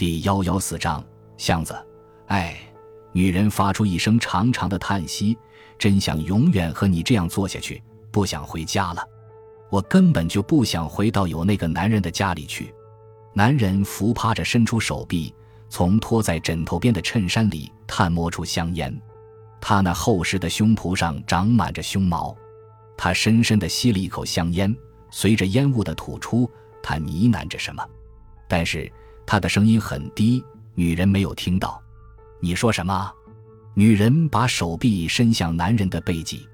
第幺幺四章巷子。哎，女人发出一声长长的叹息，真想永远和你这样做下去，不想回家了。我根本就不想回到有那个男人的家里去。男人伏趴着，伸出手臂，从托在枕头边的衬衫里探摸出香烟。他那厚实的胸脯上长满着胸毛。他深深地吸了一口香烟，随着烟雾的吐出，他呢喃着什么，但是他的声音很低，女人没有听到。你说什么？女人把手臂伸向男人的背脊，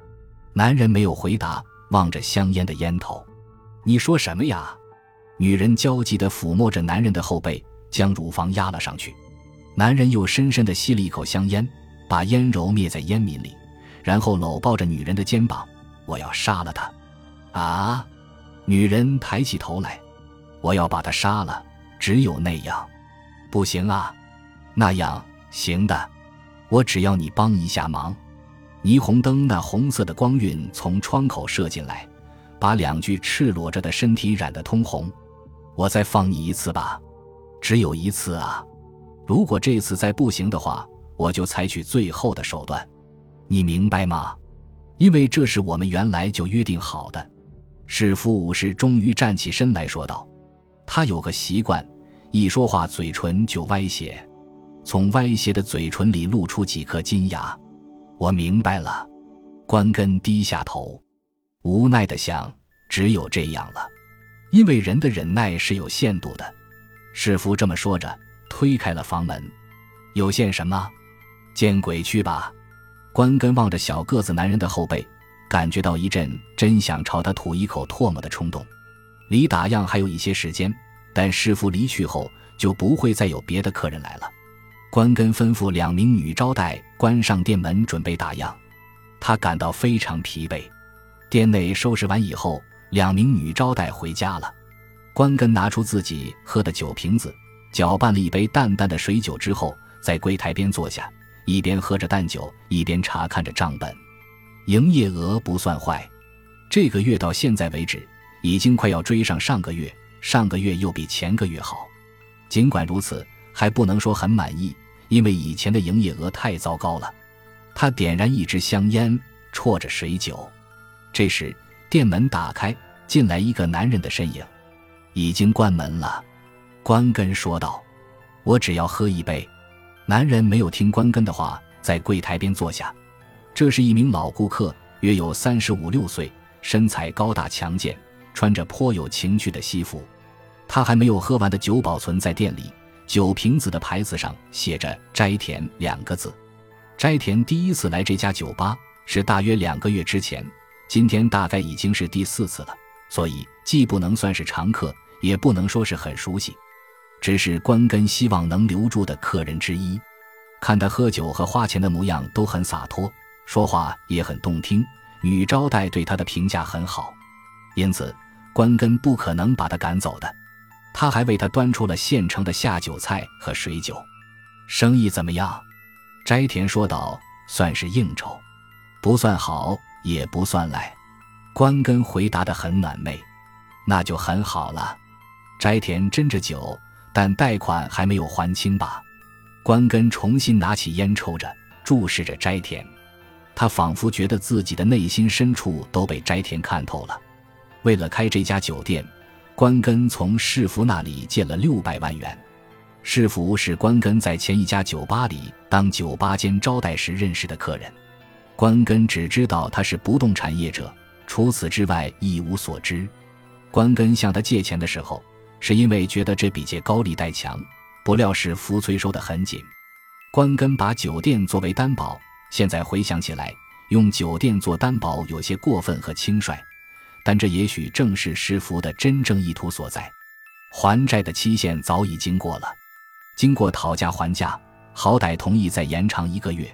男人没有回答。望着香烟的烟头，你说什么呀？女人焦急地抚摸着男人的后背，将乳房压了上去。男人又深深地吸了一口香烟，把烟揉灭在烟民里，然后搂抱着女人的肩膀：“我要杀了他！”啊！女人抬起头来：“我要把他杀了，只有那样。”不行啊，那样行的，我只要你帮一下忙。霓虹灯那红色的光晕从窗口射进来，把两具赤裸着的身体染得通红。我再放你一次吧，只有一次啊！如果这次再不行的话，我就采取最后的手段，你明白吗？因为这是我们原来就约定好的。士夫武士终于站起身来说道：“他有个习惯，一说话嘴唇就歪斜，从歪斜的嘴唇里露出几颗金牙。”我明白了，关根低下头，无奈的想：只有这样了，因为人的忍耐是有限度的。师傅这么说着，推开了房门。有限什么？见鬼去吧！关根望着小个子男人的后背，感觉到一阵真想朝他吐一口唾沫的冲动。离打烊还有一些时间，但师傅离去后就不会再有别的客人来了。关根吩咐两名女招待关上店门，准备打烊。他感到非常疲惫。店内收拾完以后，两名女招待回家了。关根拿出自己喝的酒瓶子，搅拌了一杯淡淡的水酒之后，在柜台边坐下，一边喝着淡酒，一边查看着账本。营业额不算坏，这个月到现在为止，已经快要追上上个月，上个月又比前个月好。尽管如此，还不能说很满意。因为以前的营业额太糟糕了，他点燃一支香烟，啜着水酒。这时，店门打开，进来一个男人的身影。已经关门了，关根说道：“我只要喝一杯。”男人没有听关根的话，在柜台边坐下。这是一名老顾客，约有三十五六岁，身材高大强健，穿着颇有情趣的西服。他还没有喝完的酒保存在店里。酒瓶子的牌子上写着“斋田”两个字。斋田第一次来这家酒吧是大约两个月之前，今天大概已经是第四次了，所以既不能算是常客，也不能说是很熟悉，只是关根希望能留住的客人之一。看他喝酒和花钱的模样都很洒脱，说话也很动听，女招待对他的评价很好，因此关根不可能把他赶走的。他还为他端出了现成的下酒菜和水酒，生意怎么样？斋田说道：“算是应酬，不算好，也不算赖。”关根回答的很暖昧：“那就很好了。”斋田斟着酒，但贷款还没有还清吧？关根重新拿起烟抽着，注视着斋田，他仿佛觉得自己的内心深处都被斋田看透了。为了开这家酒店。关根从市府那里借了六百万元，市府是关根在前一家酒吧里当酒吧间招待时认识的客人。关根只知道他是不动产业者，除此之外一无所知。关根向他借钱的时候，是因为觉得这笔借高利贷强，不料市府催收的很紧。关根把酒店作为担保，现在回想起来，用酒店做担保有些过分和轻率。但这也许正是师傅的真正意图所在。还债的期限早已经过了，经过讨价还价，好歹同意再延长一个月，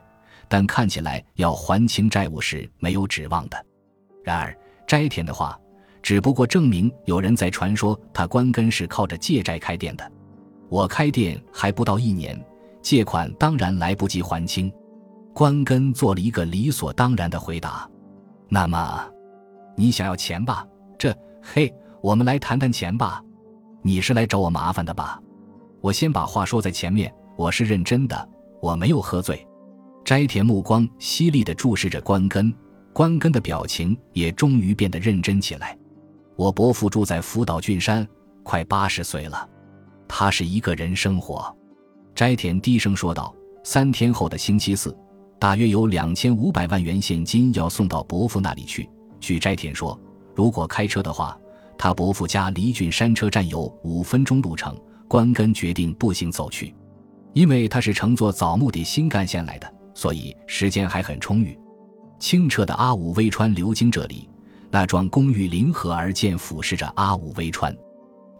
但看起来要还清债务是没有指望的。然而斋田的话，只不过证明有人在传说他关根是靠着借债开店的。我开店还不到一年，借款当然来不及还清。关根做了一个理所当然的回答。那么。你想要钱吧？这嘿，我们来谈谈钱吧。你是来找我麻烦的吧？我先把话说在前面，我是认真的，我没有喝醉。斋田目光犀利地注视着关根，关根的表情也终于变得认真起来。我伯父住在福岛郡山，快八十岁了，他是一个人生活。斋田低声说道：“三天后的星期四，大约有两千五百万元现金要送到伯父那里去。据斋田说，如果开车的话，他伯父家离郡山车站有五分钟路程。关根决定步行走去，因为他是乘坐早木的新干线来的，所以时间还很充裕。清澈的阿武微川流经这里。”那幢公寓临河而建，俯视着阿武微川。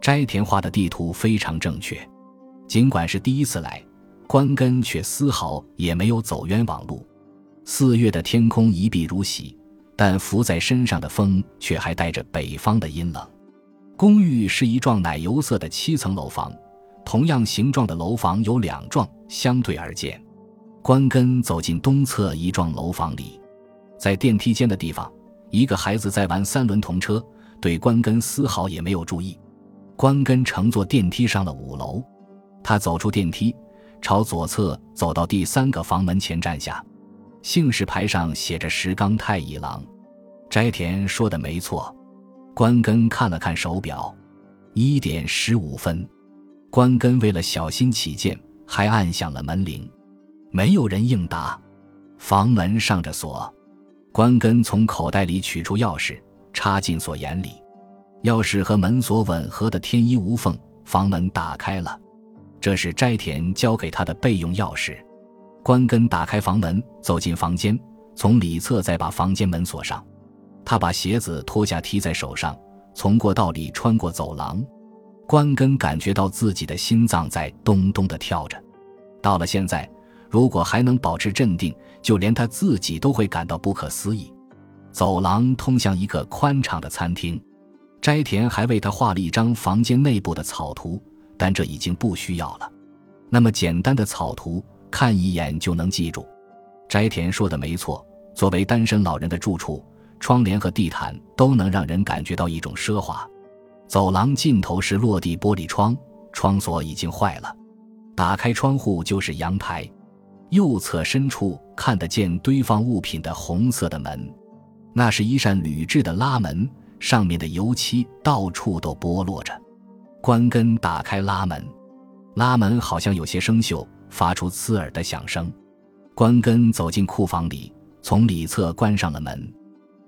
斋田画的地图非常正确，尽管是第一次来，关根却丝毫也没有走冤枉路。四月的天空一碧如洗，但浮在身上的风却还带着北方的阴冷。公寓是一幢奶油色的七层楼房，同样形状的楼房有两幢，相对而建。关根走进东侧一幢楼房里，在电梯间的地方。一个孩子在玩三轮童车，对关根丝毫也没有注意。关根乘坐电梯上了五楼，他走出电梯，朝左侧走到第三个房门前站下。姓氏牌上写着石冈太一郎。斋田说的没错。关根看了看手表，一点十五分。关根为了小心起见，还按响了门铃，没有人应答，房门上着锁。关根从口袋里取出钥匙，插进锁眼里，钥匙和门锁吻合的天衣无缝，房门打开了。这是斋田交给他的备用钥匙。关根打开房门，走进房间，从里侧再把房间门锁上。他把鞋子脱下提在手上，从过道里穿过走廊。关根感觉到自己的心脏在咚咚地跳着。到了现在。如果还能保持镇定，就连他自己都会感到不可思议。走廊通向一个宽敞的餐厅，斋田还为他画了一张房间内部的草图，但这已经不需要了。那么简单的草图，看一眼就能记住。斋田说的没错，作为单身老人的住处，窗帘和地毯都能让人感觉到一种奢华。走廊尽头是落地玻璃窗，窗锁已经坏了，打开窗户就是阳台。右侧深处看得见堆放物品的红色的门，那是一扇铝制的拉门，上面的油漆到处都剥落着。关根打开拉门，拉门好像有些生锈，发出刺耳的响声。关根走进库房里，从里侧关上了门。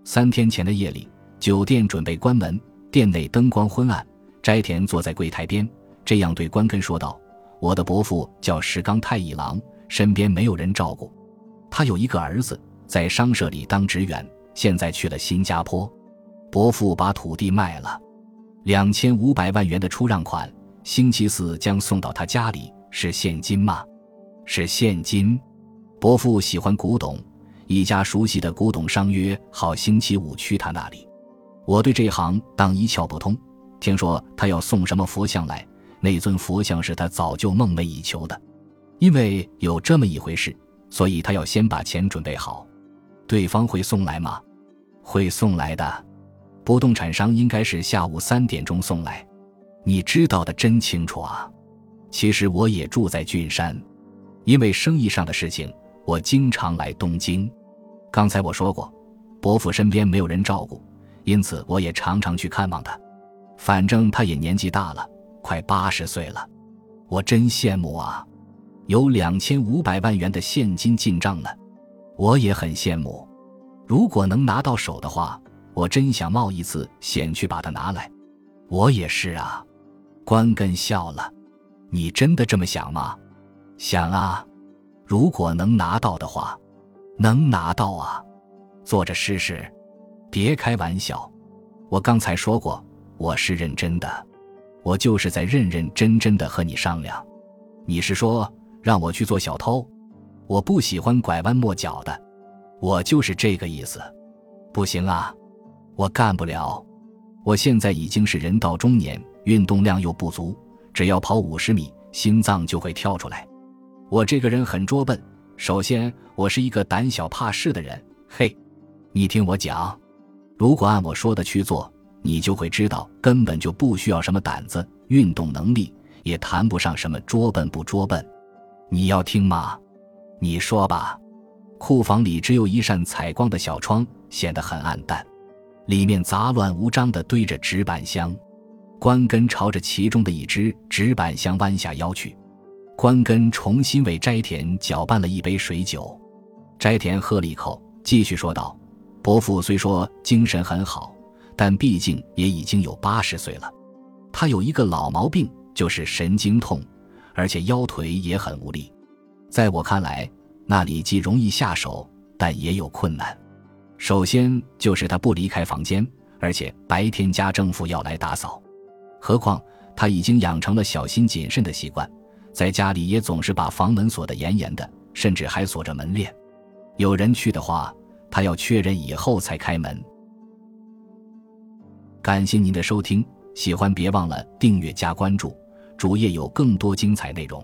三天前的夜里，酒店准备关门，店内灯光昏暗。斋田坐在柜台边，这样对关根说道：“我的伯父叫石冈太一郎。”身边没有人照顾，他有一个儿子在商社里当职员，现在去了新加坡。伯父把土地卖了，两千五百万元的出让款，星期四将送到他家里。是现金吗？是现金。伯父喜欢古董，一家熟悉的古董商约好星期五去他那里。我对这行当一窍不通，听说他要送什么佛像来，那尊佛像是他早就梦寐以求的。因为有这么一回事，所以他要先把钱准备好。对方会送来吗？会送来的。不动产商应该是下午三点钟送来。你知道的真清楚啊！其实我也住在郡山，因为生意上的事情，我经常来东京。刚才我说过，伯父身边没有人照顾，因此我也常常去看望他。反正他也年纪大了，快八十岁了，我真羡慕啊！有两千五百万元的现金进账呢，我也很羡慕。如果能拿到手的话，我真想冒一次险去把它拿来。我也是啊，关根笑了。你真的这么想吗？想啊。如果能拿到的话，能拿到啊。做着试试，别开玩笑。我刚才说过，我是认真的，我就是在认认真真的和你商量。你是说？让我去做小偷，我不喜欢拐弯抹角的，我就是这个意思。不行啊，我干不了。我现在已经是人到中年，运动量又不足，只要跑五十米，心脏就会跳出来。我这个人很拙笨，首先我是一个胆小怕事的人。嘿，你听我讲，如果按我说的去做，你就会知道，根本就不需要什么胆子、运动能力。也谈不上什么拙笨不拙笨。你要听吗？你说吧。库房里只有一扇采光的小窗，显得很暗淡，里面杂乱无章地堆着纸板箱。关根朝着其中的一只纸板箱弯下腰去。关根重新为斋田搅拌了一杯水酒。斋田喝了一口，继续说道：“伯父虽说精神很好，但毕竟也已经有八十岁了。他有一个老毛病，就是神经痛，而且腰腿也很无力。在我看来，那里既容易下手，但也有困难。首先就是他不离开房间，而且白天家政妇要来打扫。何况他已经养成了小心谨慎的习惯，在家里也总是把房门锁得严严的，甚至还锁着门链。”有人去的话，他要确认以后才开门。感谢您的收听，喜欢别忘了订阅加关注，主页有更多精彩内容。